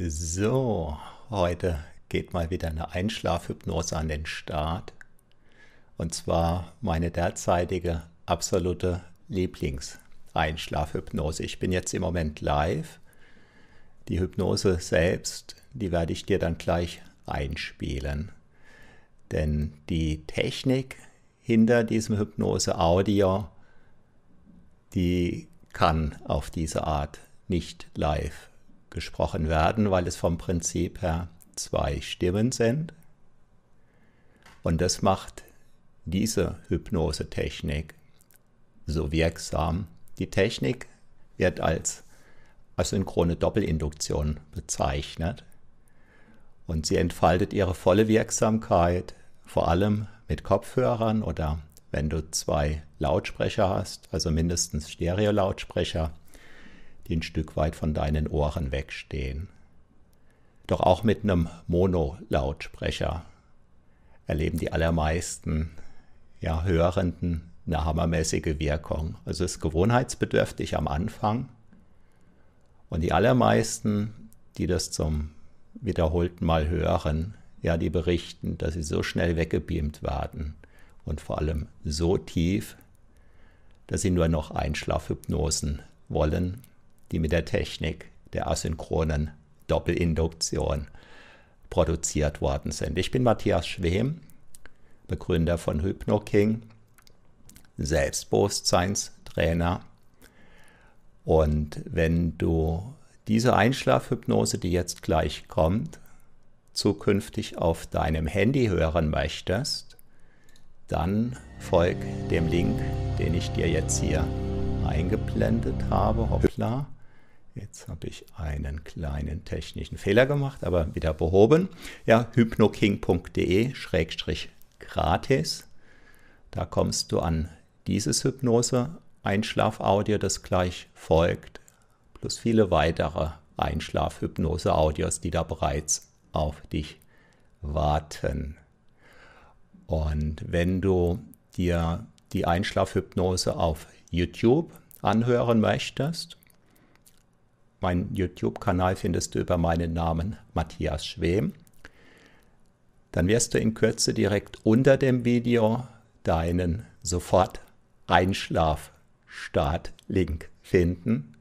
So, heute geht mal wieder eine Einschlafhypnose an den Start. Und zwar meine derzeitige absolute Lieblingseinschlafhypnose. Ich bin jetzt im Moment live. Die Hypnose selbst, die werde ich dir dann gleich einspielen. Denn die Technik hinter diesem Hypnose-Audio, die kann auf diese Art nicht live gesprochen werden, weil es vom Prinzip her zwei Stimmen sind. Und das macht diese Hypnosetechnik so wirksam. Die Technik wird als asynchrone Doppelinduktion bezeichnet und sie entfaltet ihre volle Wirksamkeit vor allem mit Kopfhörern oder wenn du zwei Lautsprecher hast, also mindestens Stereo-Lautsprecher, die ein Stück weit von deinen Ohren wegstehen. Doch auch mit einem Mono-Lautsprecher erleben die allermeisten ja, Hörenden eine hammermäßige Wirkung. Also es ist gewohnheitsbedürftig am Anfang. Und die allermeisten, die das zum wiederholten Mal hören, ja, die berichten, dass sie so schnell weggebeamt werden und vor allem so tief, dass sie nur noch Einschlafhypnosen wollen die mit der Technik der asynchronen Doppelinduktion produziert worden sind. Ich bin Matthias Schwem, Begründer von HypnoKing, Selbstbewusstseinstrainer. Und wenn du diese Einschlafhypnose, die jetzt gleich kommt, zukünftig auf deinem Handy hören möchtest, dann folg dem Link, den ich dir jetzt hier eingeblendet habe. Hoppla. Jetzt habe ich einen kleinen technischen Fehler gemacht, aber wieder behoben. Ja, hypnoking.de-gratis. Da kommst du an dieses Hypnose-Einschlafaudio, das gleich folgt, plus viele weitere Einschlaf-Hypnose-Audios, die da bereits auf dich warten. Und wenn du dir die Einschlafhypnose auf YouTube anhören möchtest, mein YouTube-Kanal findest du über meinen Namen Matthias Schwem. Dann wirst du in Kürze direkt unter dem Video deinen sofort Einschlaf-Start-Link finden,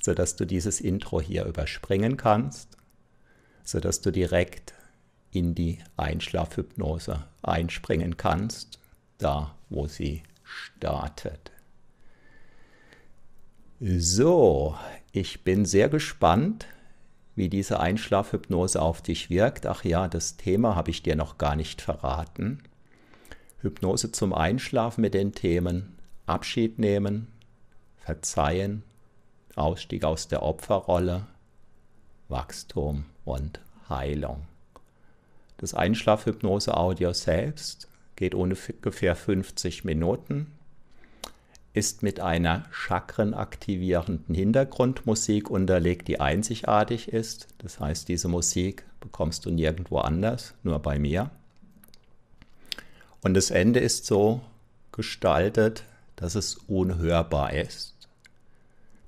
sodass du dieses Intro hier überspringen kannst, sodass du direkt in die Einschlafhypnose einspringen kannst, da wo sie startet. So, ich bin sehr gespannt, wie diese Einschlafhypnose auf dich wirkt. Ach ja, das Thema habe ich dir noch gar nicht verraten. Hypnose zum Einschlafen mit den Themen Abschied nehmen, Verzeihen, Ausstieg aus der Opferrolle, Wachstum und Heilung. Das Einschlafhypnose-Audio selbst geht ungefähr 50 Minuten ist mit einer chakrenaktivierenden Hintergrundmusik unterlegt, die einzigartig ist. Das heißt, diese Musik bekommst du nirgendwo anders, nur bei mir. Und das Ende ist so gestaltet, dass es unhörbar ist.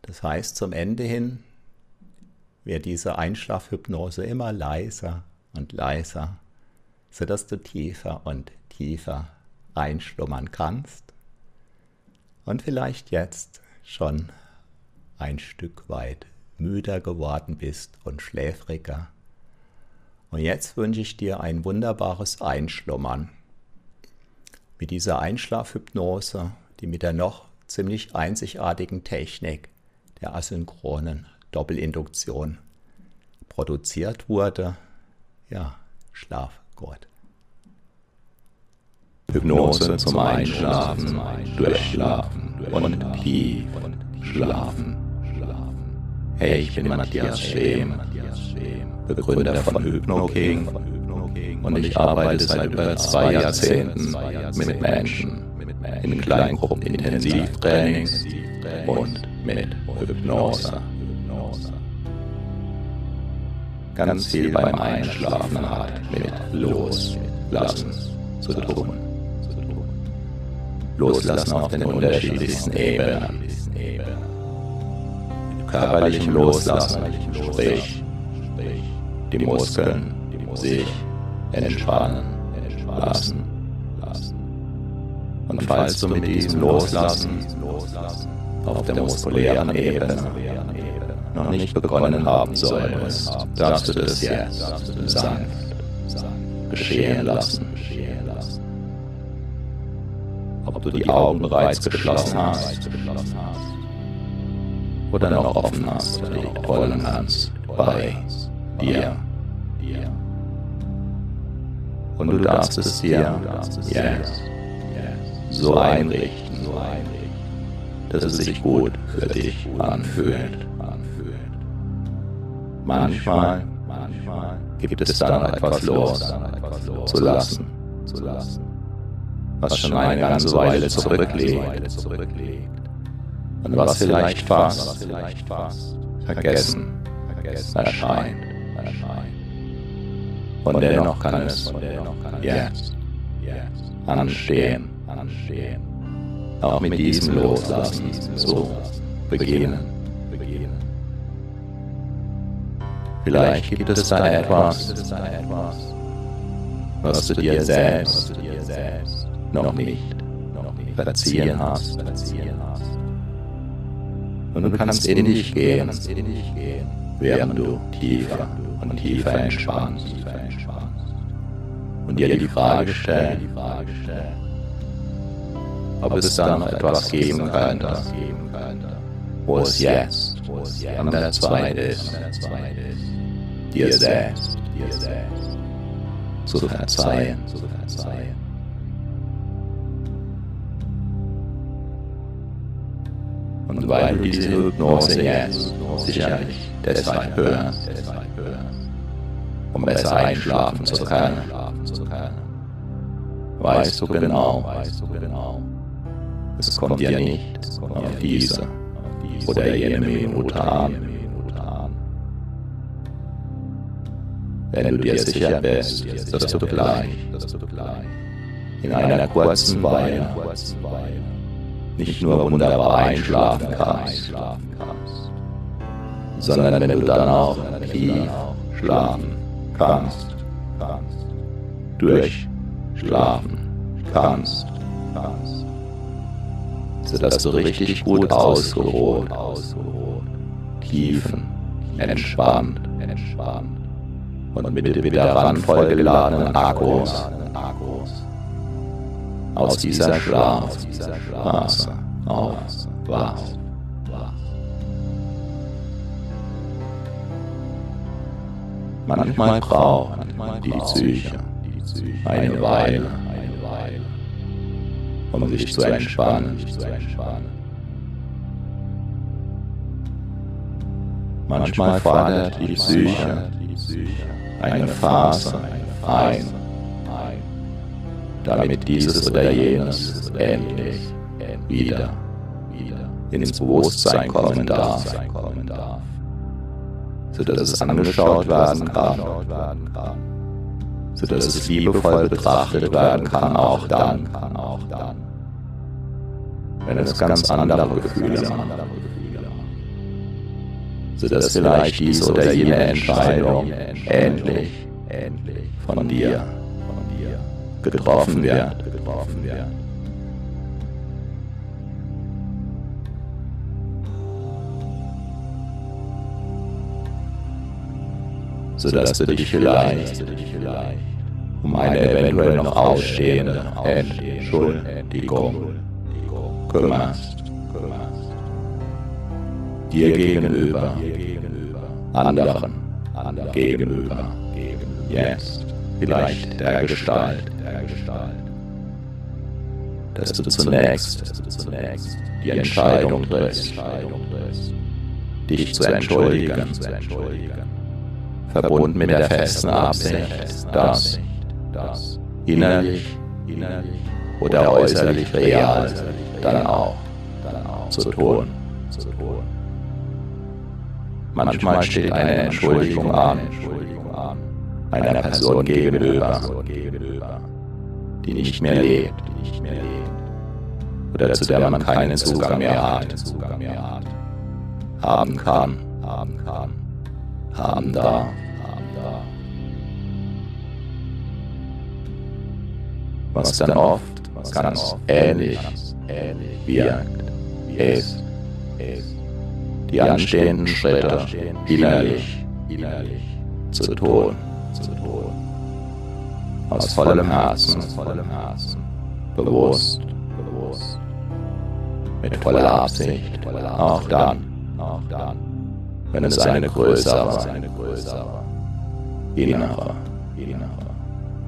Das heißt, zum Ende hin wird diese Einschlafhypnose immer leiser und leiser, sodass du tiefer und tiefer einschlummern kannst und vielleicht jetzt schon ein Stück weit müder geworden bist und schläfriger. Und jetzt wünsche ich dir ein wunderbares Einschlummern. Mit dieser Einschlafhypnose, die mit der noch ziemlich einzigartigen Technik der asynchronen Doppelinduktion produziert wurde. Ja, schlaf gut. Hypnose zum Einschlafen, Durchschlafen und tief schlafen. Hey, ich bin Matthias Schem, Begründer von HypnoKing und ich arbeite seit über zwei Jahrzehnten mit Menschen in Kleingruppen Intensivtrainings und mit Hypnose. Ganz viel beim Einschlafen hat mit Loslassen zu tun. Loslassen auf den unterschiedlichsten Ebenen. Körperlichem Loslassen, sprich die Muskeln sich entspannen lassen. Und falls du mit diesem Loslassen auf der muskulären Ebene noch nicht begonnen haben solltest, darfst du das jetzt sanft geschehen lassen. Ob du die Augen bereits geschlossen hast oder noch offen hast, rollen kannst bei dir. Und du darfst es dir jetzt so einrichten, dass es sich gut für dich anfühlt. Manchmal gibt es dann etwas los zu lassen, was schon eine ganze Weile zurückliegt. und was vielleicht fast vergessen erscheint. Und dennoch kann es jetzt anstehen, auch mit diesem Loslassen zu beginnen. Vielleicht gibt es da etwas, was du dir selbst noch nicht verziehen hast. Und du kannst in dich gehen, während du tiefer und tiefer entspannst. Und dir die Frage stellen, ob es da noch etwas geben könnte, wo es jetzt an der Zeit ist, dir selbst zu verzeihen. Und weil du diese Hypnose jetzt sicherlich deshalb hörst, um besser einschlafen zu können, weißt du genau, es kommt dir nicht auf diese oder jene Minute an. Wenn du dir sicher bist, dass du gleich in einer kurzen Weile nicht nur wunderbar einschlafen kannst, sondern wenn du dann auch tief schlafen kannst, durchschlafen kannst, sodass du richtig gut ausgeruht, tiefen, entspannt, und mit wieder randvollgeladenen Akkus aus dieser Schlafphase aufwachst. Manchmal braucht die Psyche eine Weile, um sich zu entspannen. Manchmal fordert die Psyche eine Phase ein, damit dieses oder jenes endlich wieder ins Bewusstsein kommen darf, sodass es angeschaut werden kann, sodass es liebevoll betrachtet werden kann, auch dann, wenn es ganz andere Gefühle macht sodass vielleicht dies oder jene Entscheidung endlich von dir getroffen wird. Sodass du dich vielleicht um eine eventuell noch ausstehende Entschuldigung kümmerst. Dir gegenüber, anderen gegenüber, jetzt vielleicht der Gestalt, dass du zunächst die Entscheidung triffst, dich zu entschuldigen, verbunden mit der festen Absicht, das innerlich oder äußerlich real dann auch zu tun. Manchmal steht eine Entschuldigung an, einer Person gegenüber, die nicht mehr lebt, oder zu der man keinen Zugang mehr hat, haben kann, haben da, haben da. Was dann oft ganz ähnlich, wirkt, ist, die anstehenden Schritte innerlich, zu tun. Aus vollem Herzen, vollem Herzen, bewusst, bewusst, mit voller Absicht, auch dann, auch dann, wenn es eine größere, eine größere, innere, innere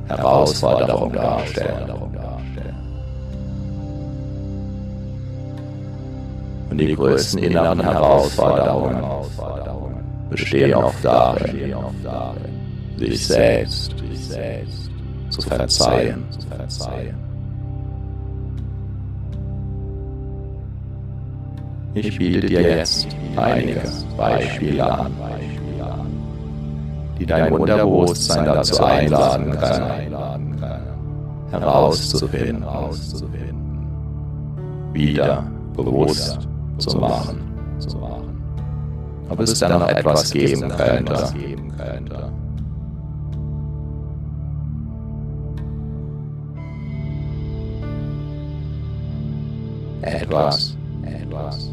Herausforderung darstellt. Und die größten inneren Herausforderungen bestehen oft darin, sich selbst, sich selbst zu verzeihen, zu verzeihen. Ich biete dir jetzt einige Beispiele an, die dein Unterbewusstsein dazu einladen kann, herauszufinden, wieder bewusst zu machen, ob es da noch etwas geben könnte. Etwas, etwas.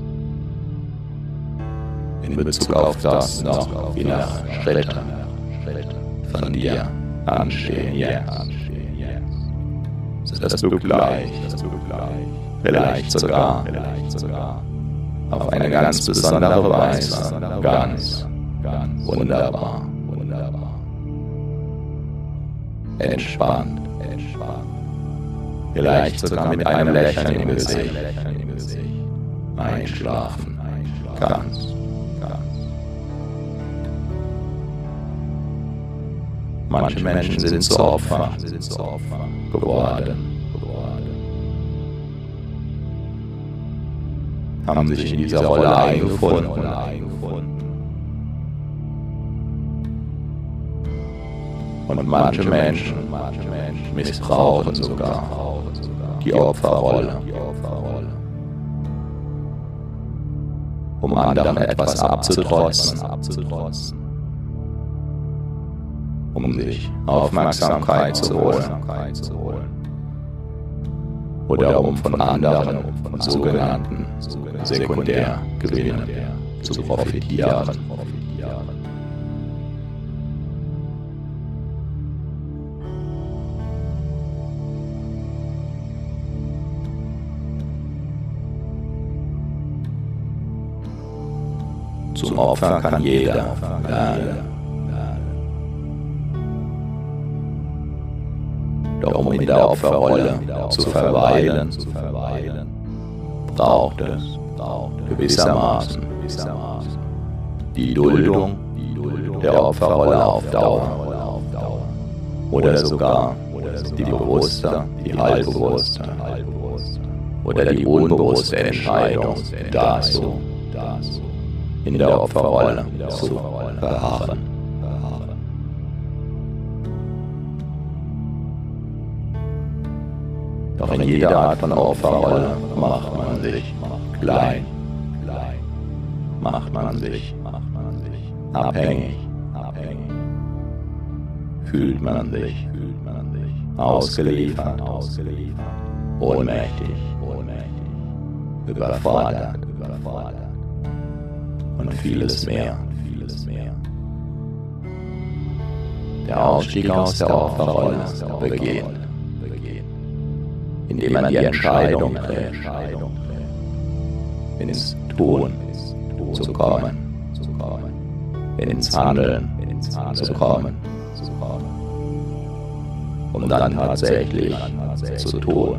In Bezug auf das noch innere Schritte von dir anstehen jetzt. Dass du gleich, vielleicht sogar, auf eine ganz besondere Weise, ganz, ganz wunderbar, wunderbar, entspannt, vielleicht sogar mit einem Lächeln im Gesicht, einschlafen, ganz, Manche Menschen sind zu Opfer. Geworden. Haben sich in dieser Rolle eingefunden. Und manche Menschen missbrauchen sogar die Opferrolle, um anderen etwas abzutrotzen um sich Aufmerksamkeit zu holen. Oder um von anderen, sogenannten Sekundärgewinnen zu profitieren. Opfer kann jeder. werden. Doch um in der Opferrolle zu verweilen, braucht es gewissermaßen die Duldung der Opferrolle auf Dauer. Oder sogar die bewusste, die halbbewusste oder die unbewusste Entscheidung dazu, in der Opferrolle zu verharren. Doch in jeder Art von Opferrolle macht man sich klein, macht man sich abhängig, fühlt man sich ausgeliefert, ohnmächtig, überfordert und vieles mehr. Der Ausstieg aus der Opferrolle beginnt. Indem man die Entscheidung trifft, ins Tun zu kommen, ins Handeln zu kommen, um dann tatsächlich zu tun,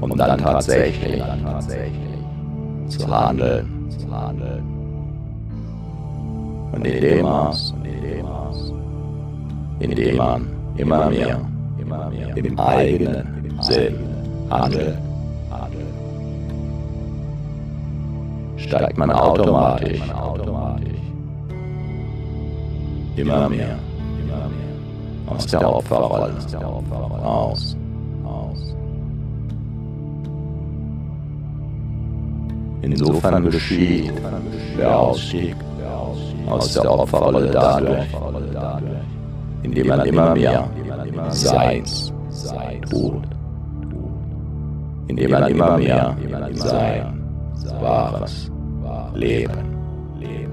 um dann tatsächlich zu handeln. Und in dem Maß, in dem man immer mehr im eigenen Sinn, Handel, steigt man automatisch immer mehr aus der Opferrolle aus. Insofern geschieht der Ausstieg aus der Opferrolle dadurch, indem man immer mehr Seins tut, indem man immer mehr sein wahres Leben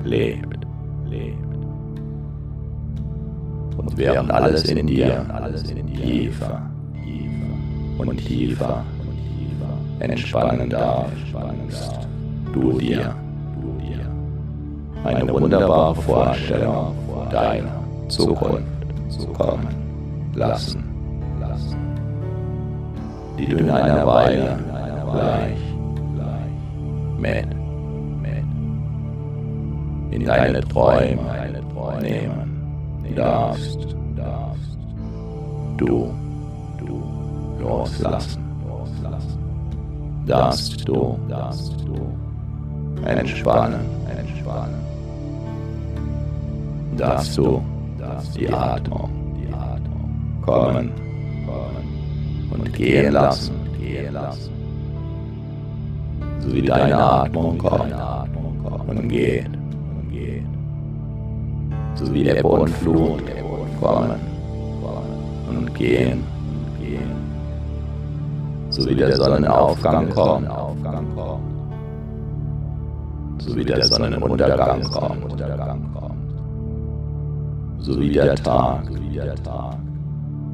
lebt. Und während alles in dir tiefer und tiefer entspannen darf, du dir eine wunderbare Vorstellung deiner Zukunft kommen. Lassen, die du in einer Weile gleich. Mit. In deine Träume nehmen. darfst, du. Loslassen, darfst du entspannen, darfst du die Atmung. Kommen. Und gehen lassen, so wie deine Atmung kommt. und geht so wie Ebbe und Flut. Kommen. Und gehen, so wie der Sonnenaufgang kommt, so wie der Sonnenuntergang kommt, so wie der Tag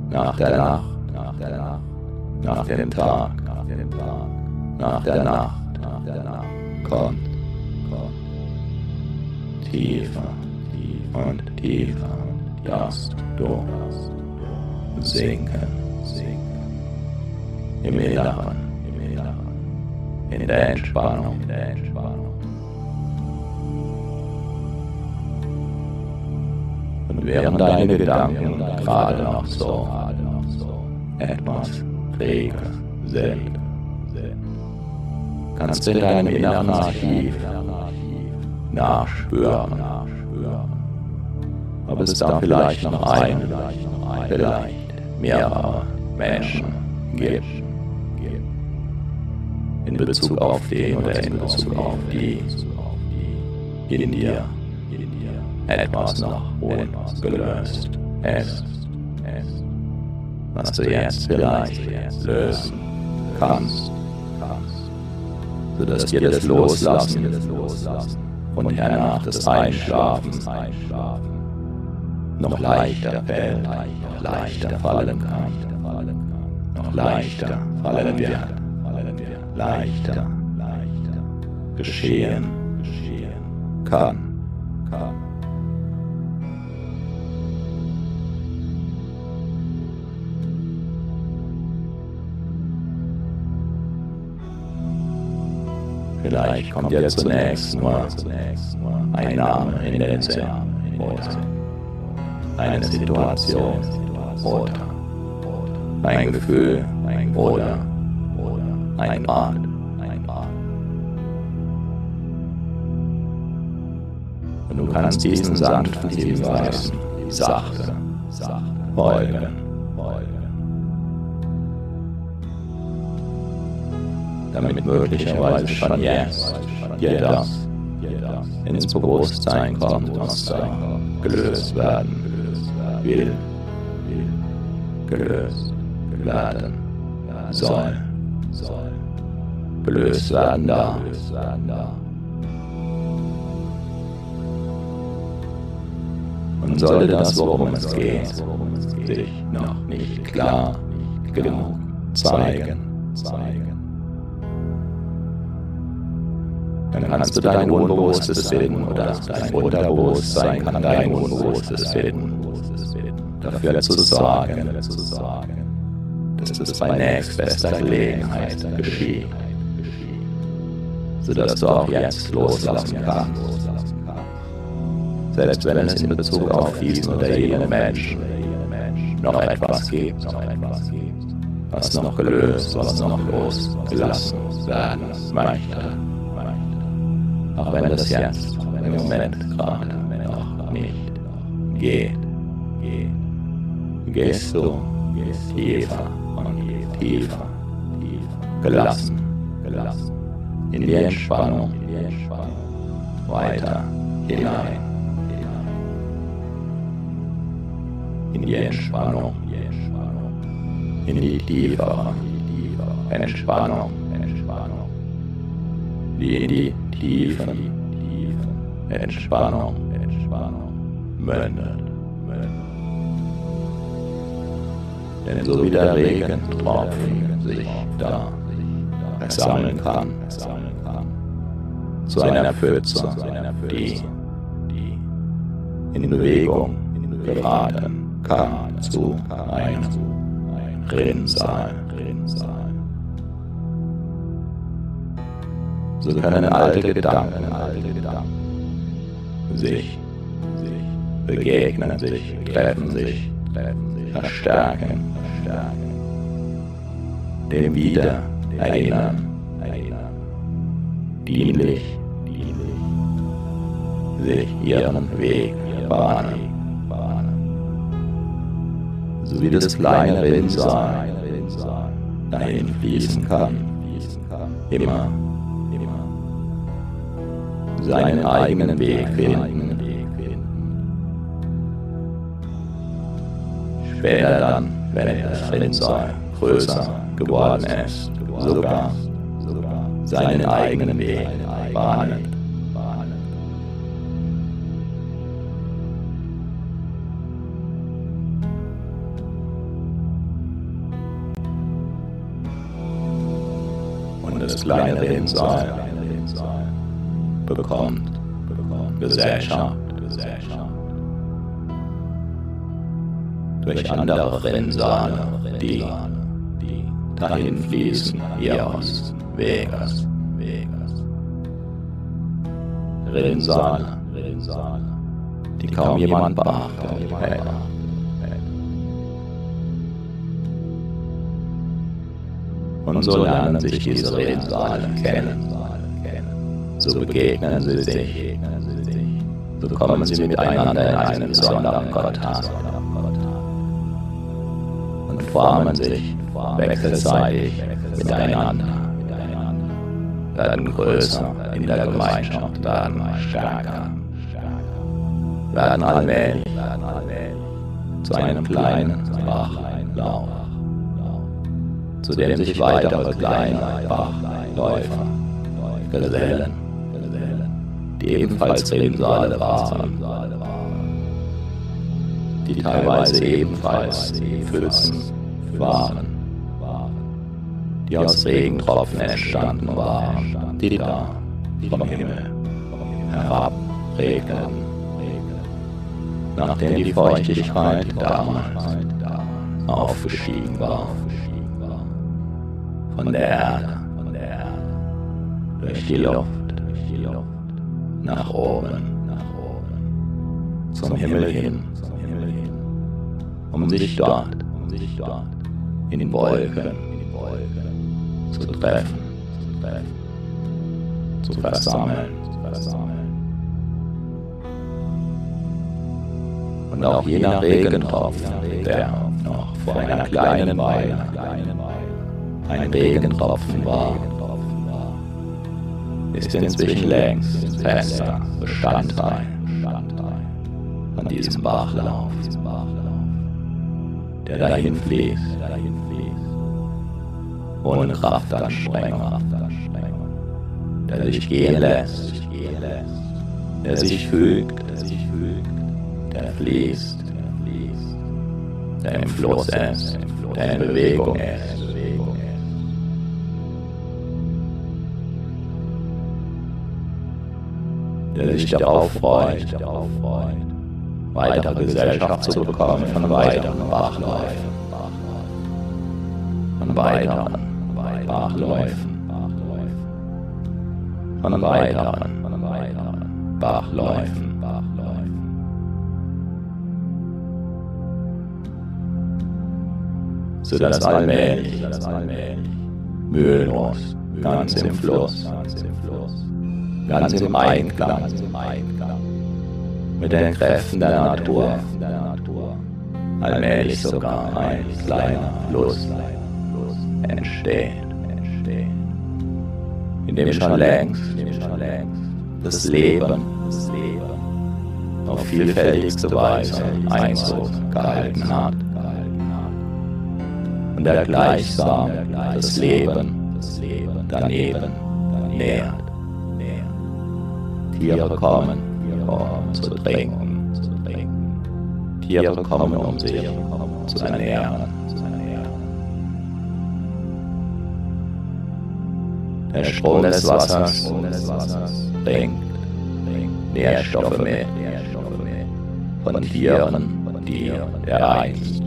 nach der Nacht, nach dem Tag, nach der Nacht kommt, tiefer und tiefer. Darfst du sinken. Im Inneren, in der Entspannung, Und während deine Gedanken gerade noch so etwas träge sind, kannst du in deinem inneren Archiv nachspüren? Ob es da vielleicht noch einen, vielleicht mehrere Menschen gibt. In Bezug auf den oder in Bezug auf die in dir etwas noch ungelöst ist, was du jetzt vielleicht. Lösen kannst, sodass dir das Loslassen. Und hernach das Einschlafen. Noch leichter fällt, noch leichter fallen kann, noch leichter fallen wird, leichter. Geschehen. Kann. Vielleicht kommt ja zunächst nur ein Name in den Sinn eine Situation oder ein Gefühl oder ein Ort. Und du kannst diesen sanften Hinweisen sachte folgen. Damit möglicherweise schon jetzt dir das ins Bewusstsein kommt und gelöst werden will, gelöst werden soll, gelöst werden da. Und sollte das, worum es geht, sich noch nicht klar genug zeigen, dann kannst du dein Unbewusstes finden oder dein Unterbewusstsein kann dein Unbewusstes finden dafür zu sorgen, dass es bei nächstbester Gelegenheit geschieht, sodass du auch jetzt loslassen kannst. Selbst wenn es in Bezug auf diesen oder jenen Menschen noch etwas gibt, was noch gelöst, was noch losgelassen werden möchte auch wenn das jetzt im Moment gerade noch nicht geht. Gehst du tiefer und tiefer, gelassen, gelassen, in die Entspannung, in die Entspannung, weiter hinein, in die Entspannung, in die tiefere Entspannung die in die tiefen Entspannung mündet. Denn so wie der Regentropfen sich da sammeln kann, zu einer Pfütze, die in Bewegung geraten kann zu einem Rinnsal. So können alte Gedanken sich begegnen, sich treffen, sich verstärken, dem Wieder erinnern, dienlich, sich ihren Weg bahnen. So wie das kleine Rinnsal dahin fließen kann, immer seinen eigenen Weg finden. Später dann, wenn das Rinnsal größer geworden ist, sogar seinen eigenen Weg bahnen. Und das kleine Rinnsal bekommt. Gesellschaft. Durch andere Rinnsale, die dahin fließen ihres Weges. Rinnsale, die kaum jemand beachtet. Und so lernen sich diese Rinnsale kennen. So begegnen sie sich. So kommen sie miteinander in einen besonderen. Und formen sich wechselseitig miteinander. Werden größer in der Gemeinschaft, werden stärker. Werden allmählich zu einem kleinen Bachlauf, zu dem sich weitere kleine Bachläufer gesellen, die ebenfalls Rinnsale waren, die teilweise ebenfalls Pfützen waren, die aus Regentropfen entstanden waren, die da vom Himmel herabregnen, nachdem die Feuchtigkeit damals aufgestiegen war von der Erde, durch die Luft, nach oben, zum Himmel hin, um sich dort in den Wolken zu treffen, zu versammeln. Und auch jener Regentropfen, der noch vor einer kleinen Weile ein Regentropfen war, ist inzwischen längst fester Bestandteil von diesem Bachlauf, der dahin fließt, ohne Kraftanstrengung, der sich gehen lässt, der sich fügt, der fließt, der im Fluss ist, der in Bewegung ist. Der sich darauf freut, weitere Gesellschaft zu bekommen von weiteren Bachläufen, von weiteren Bachläufen, von weiteren Bachläufen. sodass allmählich, mühelos, ganz im Fluss, ganz im Einklang mit den Kräften der Natur, allmählich sogar ein kleiner Fluss entsteht, in dem schon längst das Leben auf vielfältigste Weise Einzug gehalten hat. Und er gleichsam das Leben daneben nährt. Tiere kommen, um zu trinken. Tiere kommen, um sich zu ernähren. Der Strom des Wassers bringt Nährstoffe mit. von Tieren, die dereinst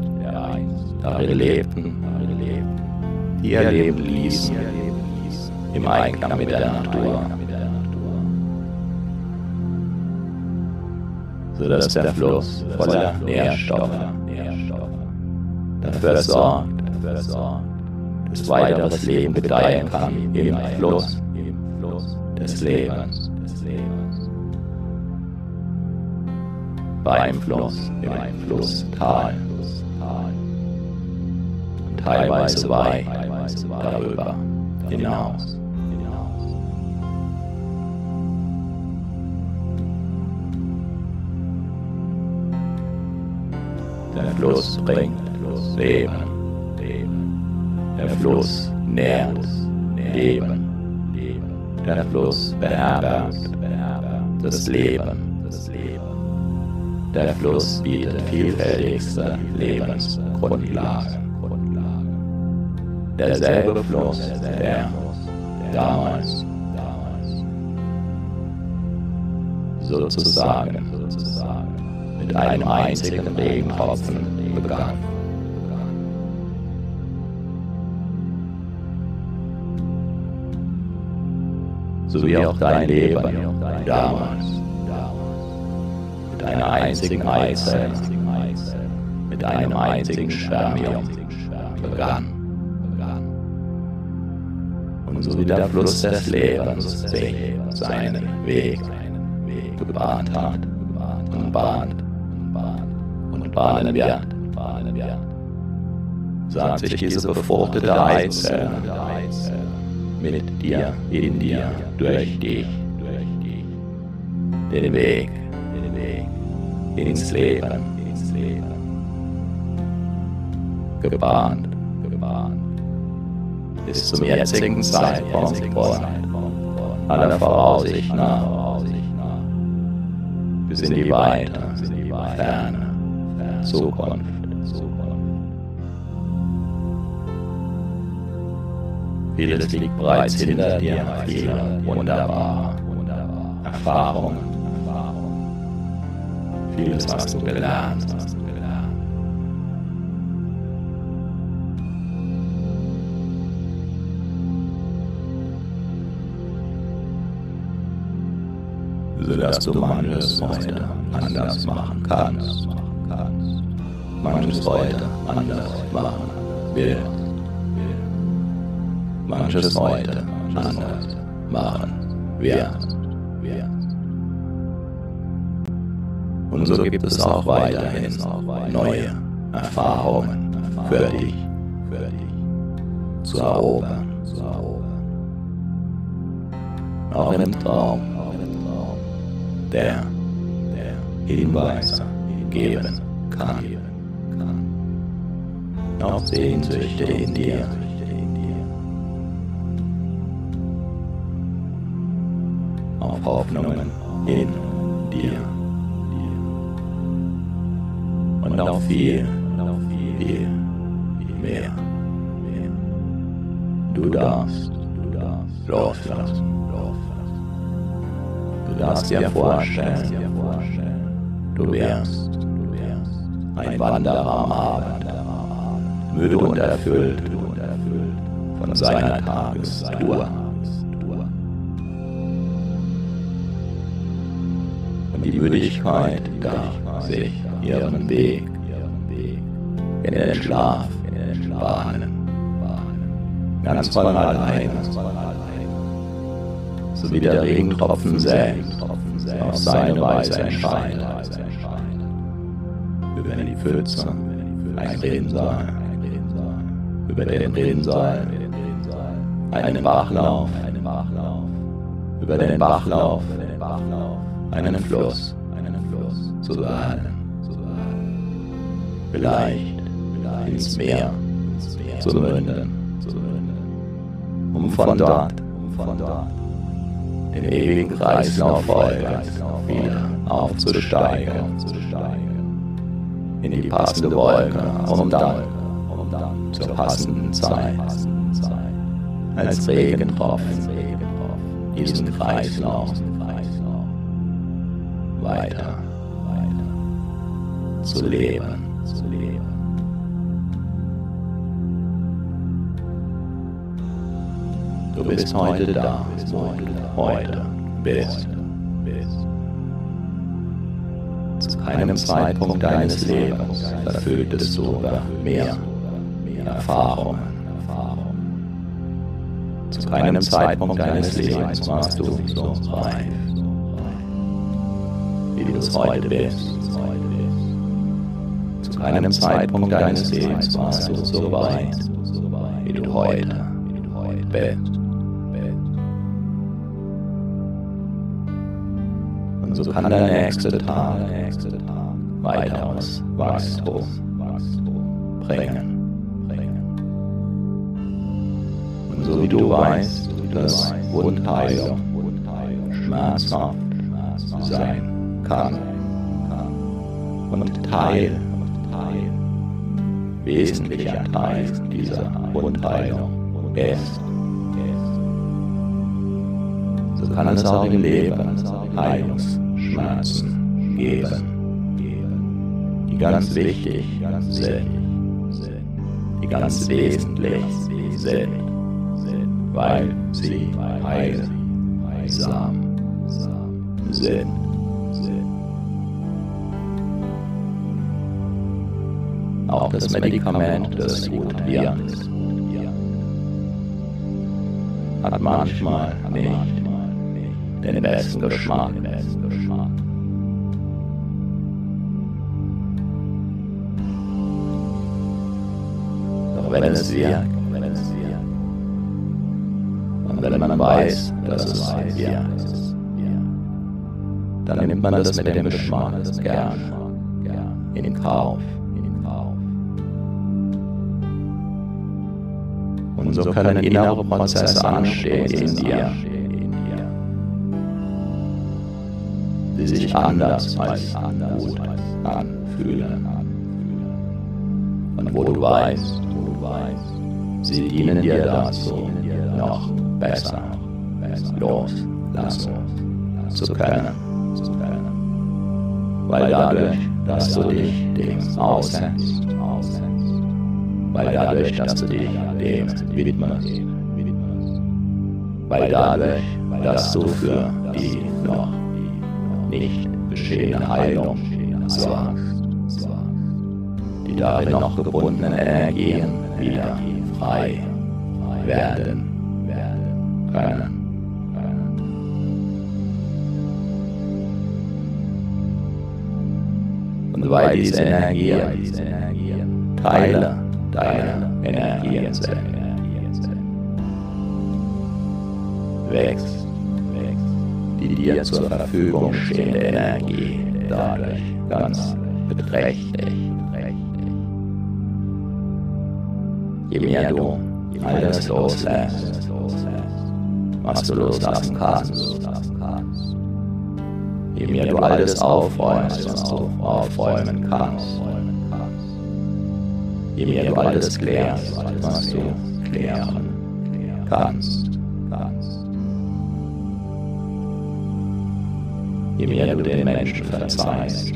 darin lebten, die ihr Leben. Ließen im Einklang mit der Natur. Sodass der Fluss voller Nährstoffe dafür sorgt, dass weiteres Leben gedeihen kann im Fluss des Lebens. Beim Fluss, im Flusstal. Und teilweise weit darüber hinaus. Fluss bringt Leben. Der Fluss nährt Leben. Der Fluss beherbergt das Leben. Der Fluss bietet vielfältigste Lebensgrundlagen. Derselbe Fluss, der damals sozusagen mit einem einzigen Regentropfen begann. So wie auch dein Leben damals mit einer einzigen Eizelle, mit einem einzigen Spermium begann. Und so wie der Fluss des Lebens sich seinen Weg gebahnt hat und bahnt und bahnen wird, sagt sich diese befruchtete Eizelle. Mit dir, in dir, durch dich, den Weg. Ins Leben, gebahnt, bis zum jetzigen Zeitpunkt aller Voraussicht nach. Bis in die weite, ferne Zukunft. Vieles liegt bereits hinter dir, viele wunderbare Erfahrungen. Vieles hast du gelernt. sodass du manches heute anders machen kannst. Manches heute anders machen will. Manches heute anders machen wird. Und so gibt es auch weiterhin neue Erfahrungen für dich zu erobern. Auch im Traum der Hinweise geben kann. Auch Sehnsüchte in dir. Hoffnungen in dir. Und auch viel, viel, mehr. Du darfst loslassen. Du darfst dir vorstellen, du wärst ein Wanderer am Abend, müde und erfüllt von seiner Tagestour. Müdigkeit darf sich ihren Weg. In den Schlaf bahnen, ganz von alleine so wie der Regentropfen selbst auf seine Weise entscheidet. Über die Pfütze, ein Rinnsal, über den Rinnsal, einen Bachlauf, über den Bachlauf, einen Fluss, zu werden. Vielleicht ins Meer zu münden, um von dort den ewigen Kreislauf wieder aufzusteigen. In die passende Wolke, um dann zur passenden Zeit. Als Regentropfen diesen Kreislauf weiter zu leben. Du bist heute da, heute bist. Zu keinem Zeitpunkt deines Lebens erfülltest du über mehr Erfahrungen. Zu keinem Zeitpunkt deines Lebens warst du so reif, wie du es heute bist. Zu keinem Zeitpunkt deines Lebens warst du so weit, wie du heute bist. Und so kann der nächste Tag weiteres Wachstum bringen. Und so wie du weißt, dass Wundheilung schmerzhaft sein kann und Teil, wesentlicher Teil dieser Wundheilung ist, so kann es auch im Leben Heilungsschmerzen geben, die ganz wichtig sind, die ganz wesentlich sind, weil sie heilsam sind. Auch das Medikament des Gutwirns hat manchmal nicht den besten Geschmack. Doch wenn es wirkt, und wenn man weiß, dass es wirkt, dann nimmt man das mit dem Geschmack gern in Kauf. So können innere Prozesse anstehen in dir, die sich anders als gut anfühlen. Und wo du weißt, sie dienen dir dazu, noch besser loslassen zu können. Weil dadurch, dass du dich dem aussetzt, weil dadurch, dass du dich dem widmest, weil dadurch, dass du für die noch nicht geschehene Heilung sorgst, die darin noch gebundenen Energien wieder frei werden können. Und weil diese Energien Teile deiner Energien sind, wächst die dir zur Verfügung stehende Energie dadurch ganz beträchtlich. Je mehr du alles loslässt, was du loslassen kannst, je mehr du alles aufräumst, was du aufräumen kannst, je mehr du alles klärst, was du klären kannst, je mehr du den Menschen verzeihst,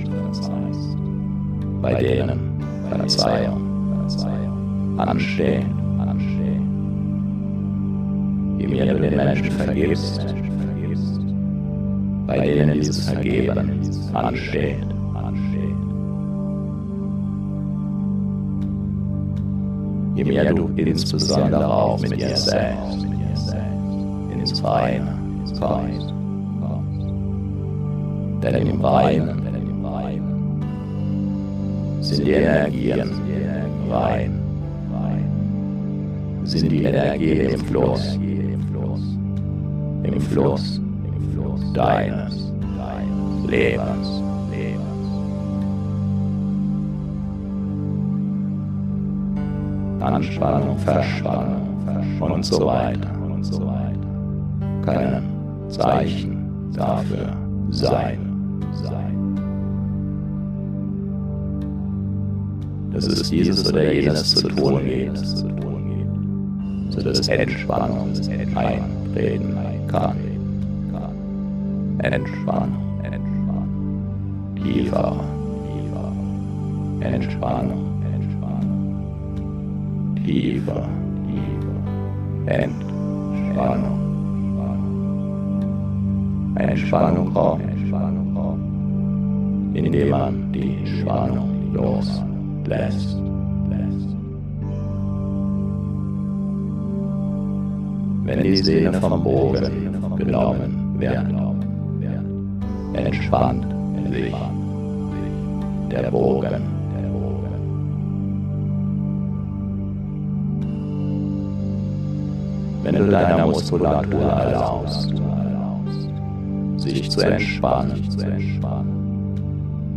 bei denen Verzeihung ansteht, je mehr du den Menschen vergibst, bei denen dieses Vergeben ansteht. Je mehr du insbesondere auch mit dir selbst ins Reine kommst. Denn im Reinen sind die Energien rein, sind die Energien im Fluss, im Fluss deines Lebens. Anspannung, Verspannung und so weiter und so weiter. Können Zeichen dafür sein. Dass es dieses oder jenes zu tun gibt, sodass Entspannung eintreten kann. Entspannung, Entspannung, tiefer, Entspannung, tiefer, tiefer, Entspannung. Entspannung kommt, indem man die Spannung loslässt. Wenn die Sehne vom Bogen genommen wird, entspannt sich der Bogen. Wenn du deiner Muskulatur erlaubst, sich zu entspannen,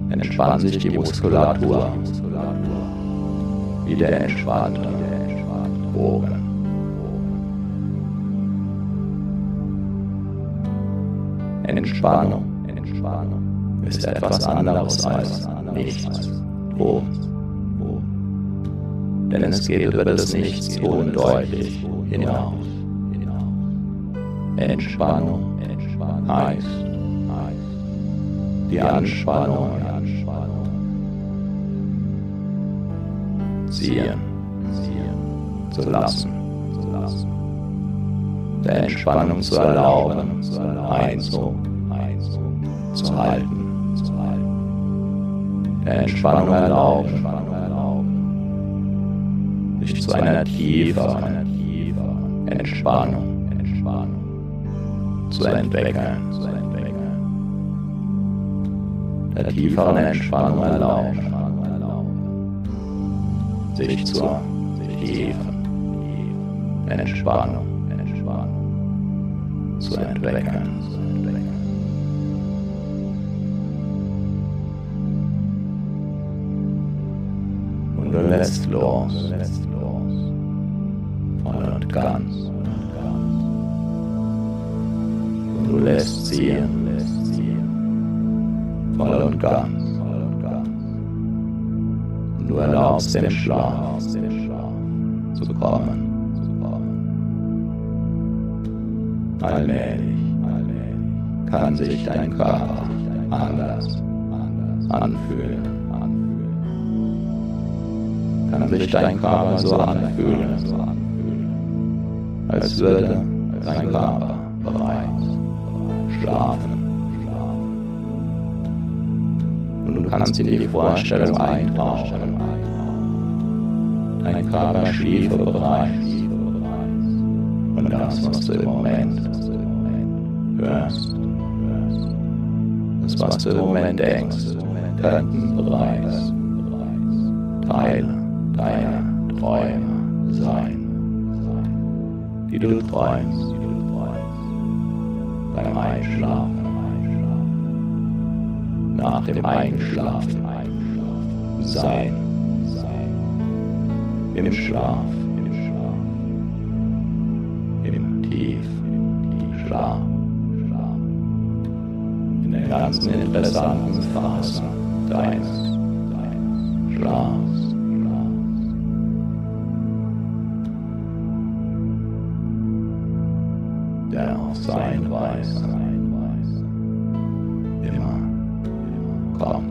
entspannt sich die Muskulatur wie der entspannte Bogen. Entspannung ist etwas anderes als nichts tun. Denn es geht über das Nichtstun deutlich hinaus. Entspannung heißt, die Anspannung. Ziehen. Zu lassen, der Entspannung zu erlauben, einzuhalten der Entspannung erlauben, sich zu einer tiefer Entspannung zu entwickeln, der tieferen Entspannung erlauben, sich zur tiefen Entspannung zu entwickeln. du lässt los. Voll und ganz. Du lässt ziehen. Voll und ganz. Du erlaubst dem Schlaf zu kommen. Allmählich kann sich dein Körper anders anfühlen kann sich dein Körper so anfühlen, als würde dein Körper schlafen. Und du kannst in die Vorstellung eintauchen, dein Körper schliefe bereits. Und das, was du im Moment hörst, das, was du im Moment denkst, könnten bereits. Teile deine Träume sein, die du träumst beim Einschlafen, nach dem Einschlafen sein, im Schlaf, im Tiefschlaf, in der ganzen interessanten Phase deines sein weiß. Immer. Komm.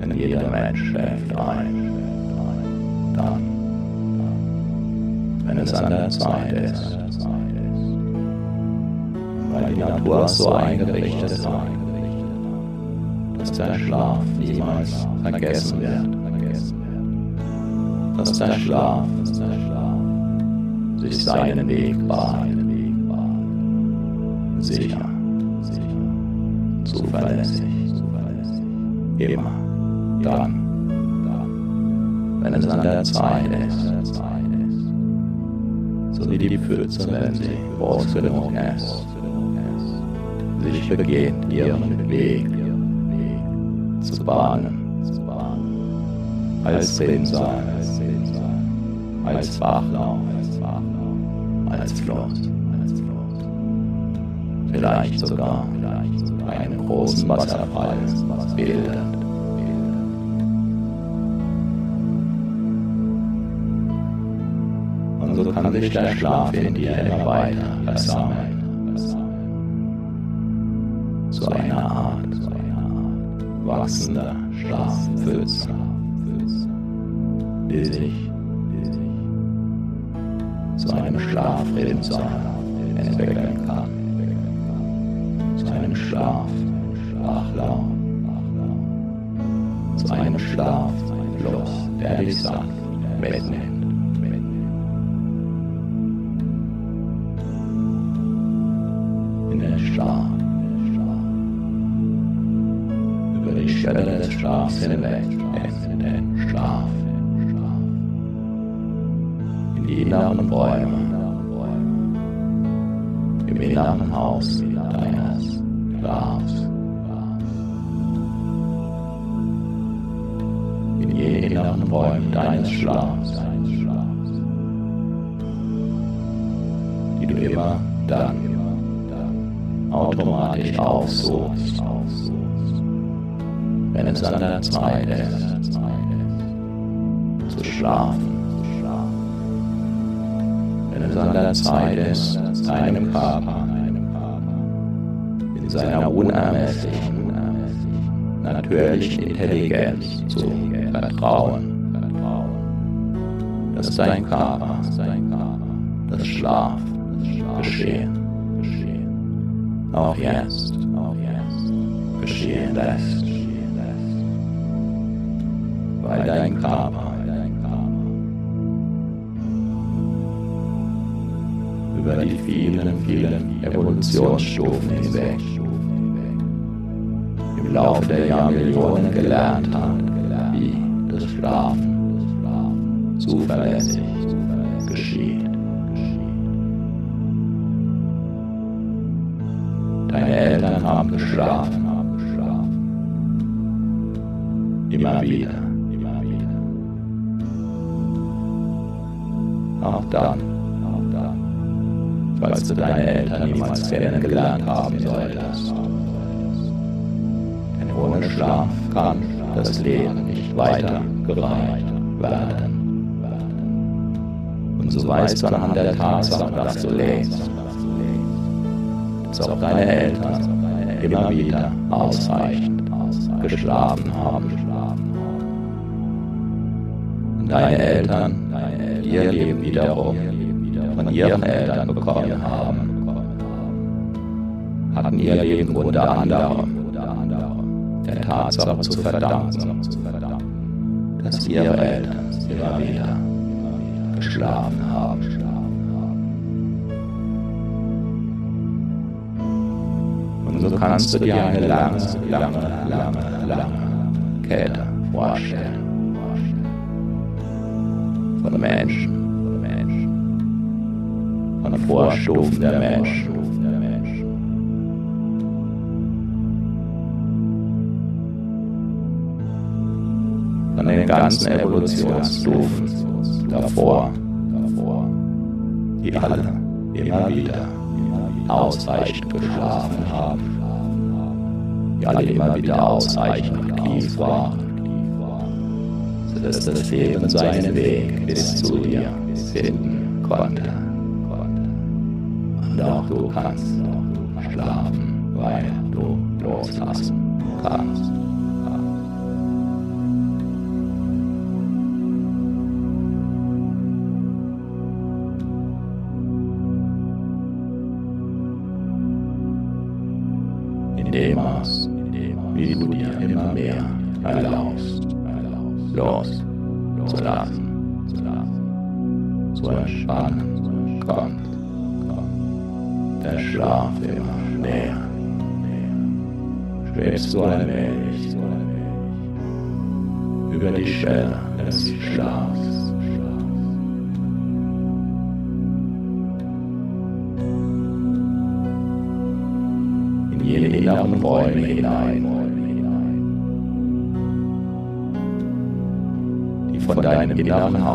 Denn jeder Mensch schläft ein. Dann, wenn es an der Zeit ist. Weil die Natur so eingerichtet ist, dass der Schlaf niemals vergessen wird dass der Schlaf. Sich seinen Weg bahnt. Sicher, zuverlässig, immer, dann, wenn es an der Zeit ist, so wie die Pfütze, wenn sie groß ist, sich beginnt ihren Weg. Zu bahnen, als Rinnsal, als Bachlauf, als Fluss, vielleicht sogar einen großen Wasserfall bildet. Und so kann sich der Schlaf in dir immer weiter versammeln. Zu einer Art wachsender Schlafpfütze, bis sich Schlafrinnsal entwickeln kann. Zu einem Schlaf, Schlaflauf, zu einem Schlaffluss, der dich sanft mitnimmt. In den Schlaf. Über die Schwelle des Schlafs hinweg in den Schlaf. In die inneren Räume. Im Haus deines Schlafs. In jenen inneren Räumen deines Schlafs. Die du immer dann automatisch aufsuchst, wenn es an der Zeit ist, zu schlafen. Wenn es an der Zeit ist, deinem Körper in seiner unermesslichen, natürlichen Intelligenz zu vertrauen, dass dein Körper das Schlaf geschehen, auch jetzt geschehen lässt, weil dein Körper über die vielen, vielen Evolutionsstufen hinweg im Laufe der Jahrmillionen gelernt hat, wie das Schlafen zuverlässig geschieht. Deine Eltern haben geschlafen. Immer wieder. Auch dann, falls du deine Eltern niemals kennengelernt haben solltest. Denn ohne Schlaf kann das Leben nicht weiter gereicht werden. Und so weißt du anhand der Tatsache, dass du lebst, dass auch deine Eltern immer wieder ausreichend geschlafen haben. Und deine Eltern ihr Leben wiederum ihren Eltern bekommen haben, hatten ihr Leben unter anderem der Tatsache zu verdanken, dass ihre Eltern immer wieder geschlafen haben. Und so kannst du dir eine lange, lange, lange, lange Kette vorstellen. Von Menschen, von Vorstufen der Menschen. Von den ganzen Evolutionsstufen. Davor, die alle immer wieder ausreichend geschlafen haben, die alle immer wieder ausreichend aktiv waren, sodass das Leben seinen Weg bis zu dir finden konnte. Auch du kannst schlafen, weil du loslassen kannst.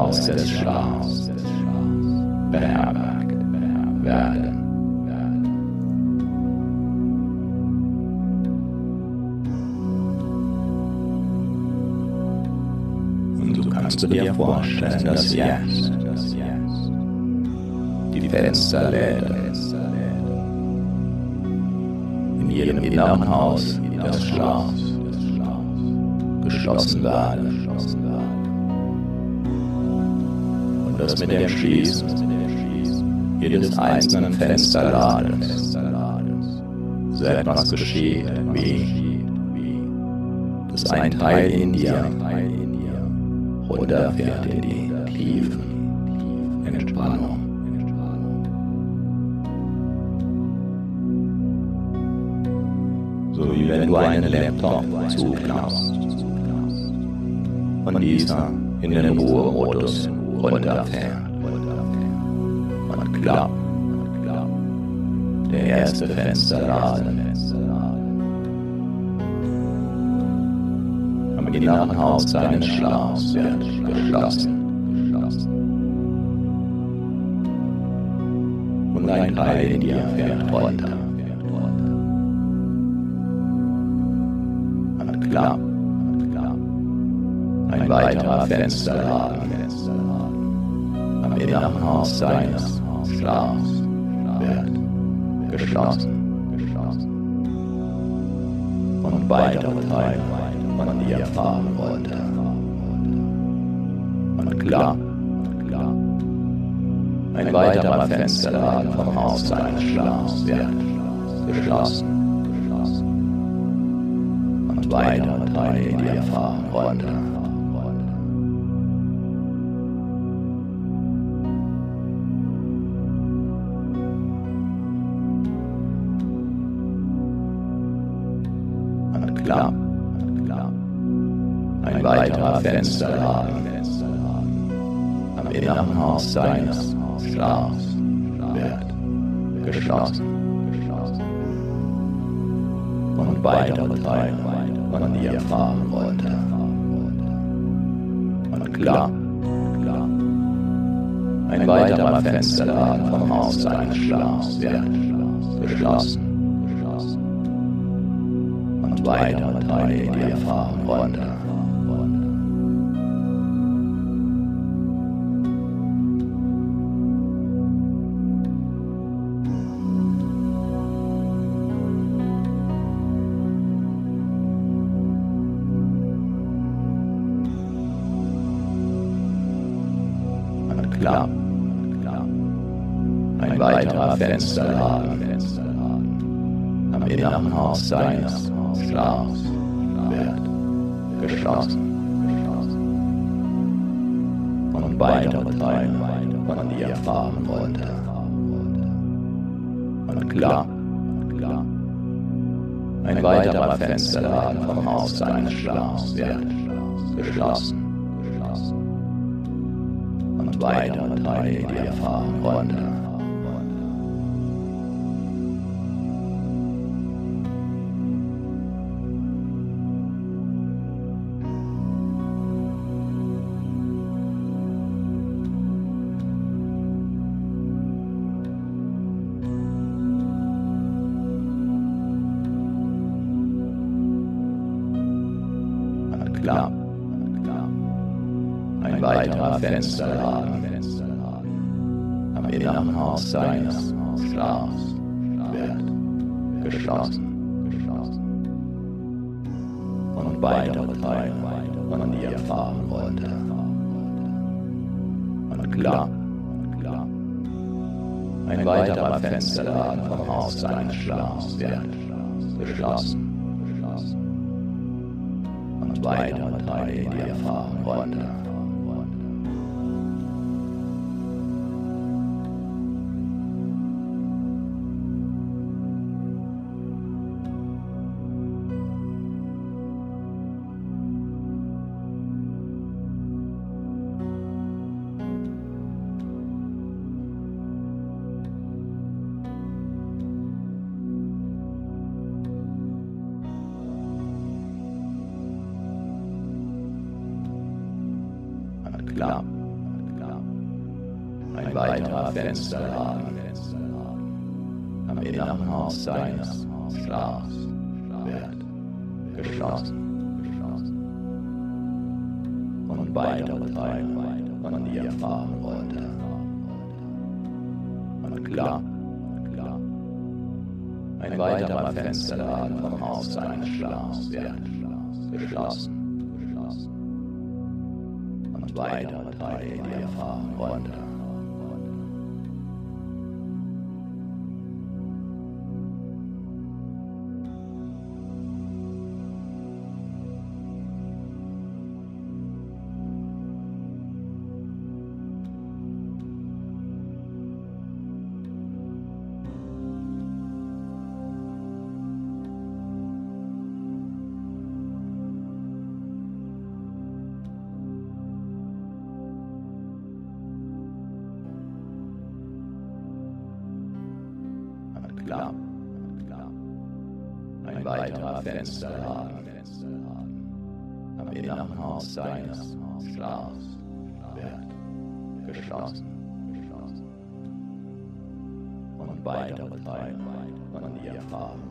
Haus des Schlafs beherbergt werden. Und du kannst du dir vorstellen, dass jetzt die Fensterläden in jedem inneren Haus des Schlafs geschlossen werden. Dass mit dem Schließen jedes einzelnen Fensterladens so etwas geschieht, wie dass ein Teil in dir runterfährt in die tiefen Entspannung. So wie wenn du einen Laptop zuklappst und dieser in den Ruhemodus runterfährt und klappt der erste Fensterladen. Am inneren Haus seines Schlafs wird geschlossen. Und ein Teil in dir fährt runter. Und klappt ein weiterer Fensterladen inneren Haus seines Schlafs wird geschlossen. Und weitere Teile von dir fahren runter. Und klar, ein weiterer Fensterladen vom Haus seines Schlafs wird geschlossen. Und weitere Teile in dir fahren runter. Fensterladen am inneren Haus seines Schlafs wird geschlossen. Und weitere Teile von dir fahren runter. Und klar, ein weiterer Fensterladen vom Haus seines Schlafs wird geschlossen und weitere Teile dir fahren runter. Weiterer Fensterladen am inneren Haus seines Schlafs wird geschlossen. Und weitere Teile von dir fahren runter. Und klar, ein weiterer Fensterladen vom Haus seines Schlafs wird geschlossen. Und weitere Teile in dir fahren runter. Und weitere Teile von dir fahren runter. Und klar, ein weiterer Fensterladen vom Haus seines Schlafs wird geschlossen und weitere Teile in dir fahren Klamm. Ein weiterer Fensterladen am inneren Haus deines Schlafs wird geschlossen. Und weitere Teile von dir fahren.